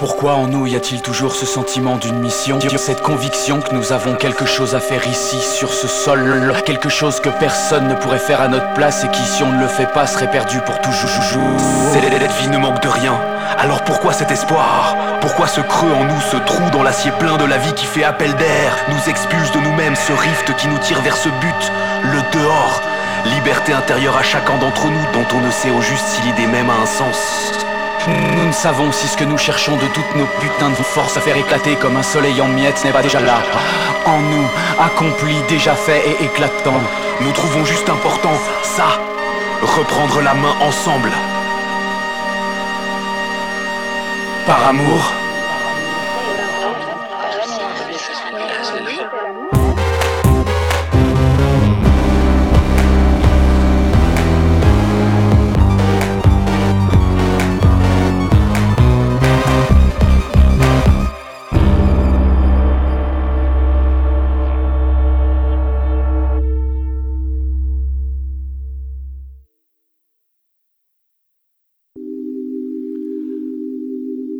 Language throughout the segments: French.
Pourquoi en nous y a-t-il toujours ce sentiment d'une mission Cette conviction que nous avons quelque chose à faire ici, sur ce sol Quelque chose que personne ne pourrait faire à notre place Et qui, si on ne le fait pas, serait perdu pour toujours? Cette vie ne manque de rien. Alors pourquoi cet espoir? Pourquoi ce creux en nous, ce trou dans l'acier plein de la vie qui fait appel d'air Nous expulse de nous-mêmes ce rift qui nous tire vers ce but, le dehors Liberté intérieure à chacun d'entre nous dont on ne sait au juste si l'idée même a un sens nous ne savons si ce que nous cherchons de toutes nos putains de forces à faire éclater comme un soleil en miettes n'est pas déjà là. En nous, accompli, déjà fait et éclatant. Nous trouvons juste important ça. Reprendre la main ensemble. Par amour.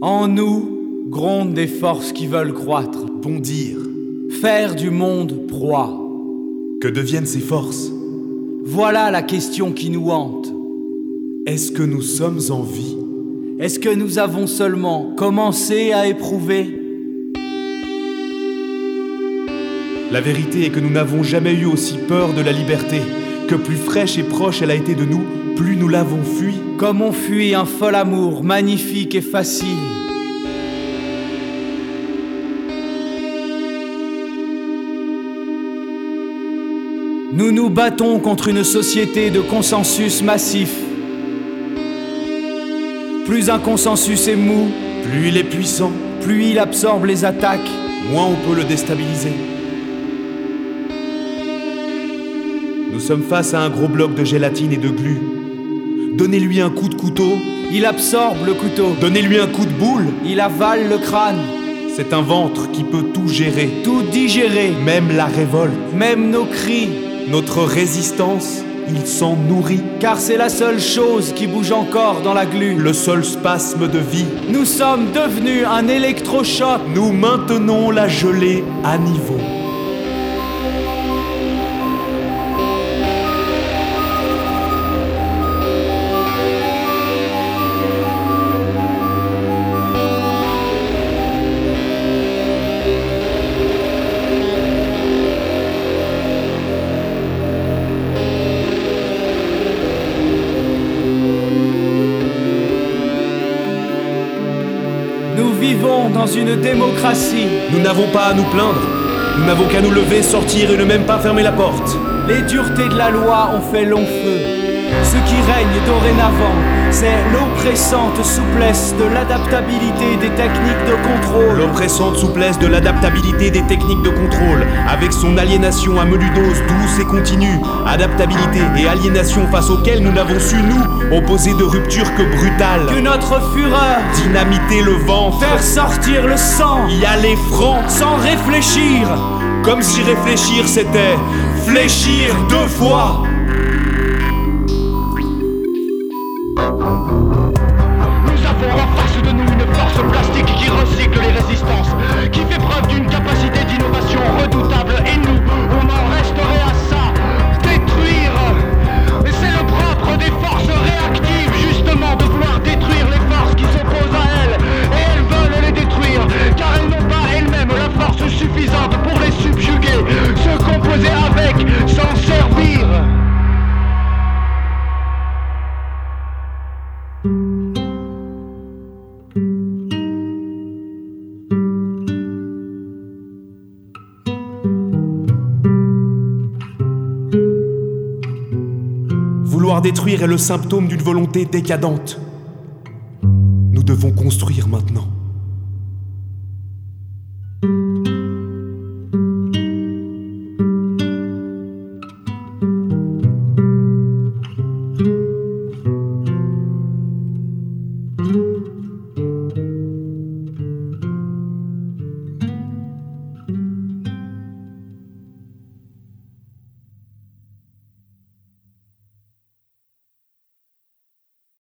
En nous grondent des forces qui veulent croître, bondir, faire du monde proie. Que deviennent ces forces? Voilà la question qui nous hante. Est-ce que nous sommes en vie? Est-ce que nous avons seulement commencé à éprouver? La vérité est que nous n'avons jamais eu aussi peur de la liberté, que plus fraîche et proche elle a été de nous, plus nous l'avons fui. Comme on fuit un fol amour magnifique et facile. Nous nous battons contre une société de consensus massif. Plus un consensus est mou, plus il est puissant, plus il absorbe les attaques, moins on peut le déstabiliser. Nous sommes face à un gros bloc de gélatine et de glu. Donnez-lui un coup de couteau, il absorbe le couteau. Donnez-lui un coup de boule, il avale le crâne. C'est un ventre qui peut tout gérer, tout digérer, même la révolte, même nos cris, notre résistance. Il s'en nourrit, car c'est la seule chose qui bouge encore dans la glu. Le seul spasme de vie. Nous sommes devenus un électrochoc. Nous maintenons la gelée à niveau. Dans une démocratie. Nous n'avons pas à nous plaindre. Nous n'avons qu'à nous lever, sortir et ne même pas fermer la porte. Les duretés de la loi ont fait long feu. Ce qui règne dorénavant, c'est l'oppressante souplesse de l'adaptabilité des techniques de contrôle. L'oppressante souplesse de l'adaptabilité des techniques de contrôle, avec son aliénation à menu dose douce et continue, adaptabilité et aliénation face auxquelles nous n'avons su, nous, opposer de rupture que brutale. Que notre fureur, dynamiter le vent, faire sortir le sang, y aller franc, sans réfléchir, comme si réfléchir c'était fléchir deux fois. Nous avons en face de nous une force plastique qui recycle les résistances, qui fait preuve d'une capacité d'innovation redoutable Détruire est le symptôme d'une volonté décadente. Nous devons construire maintenant.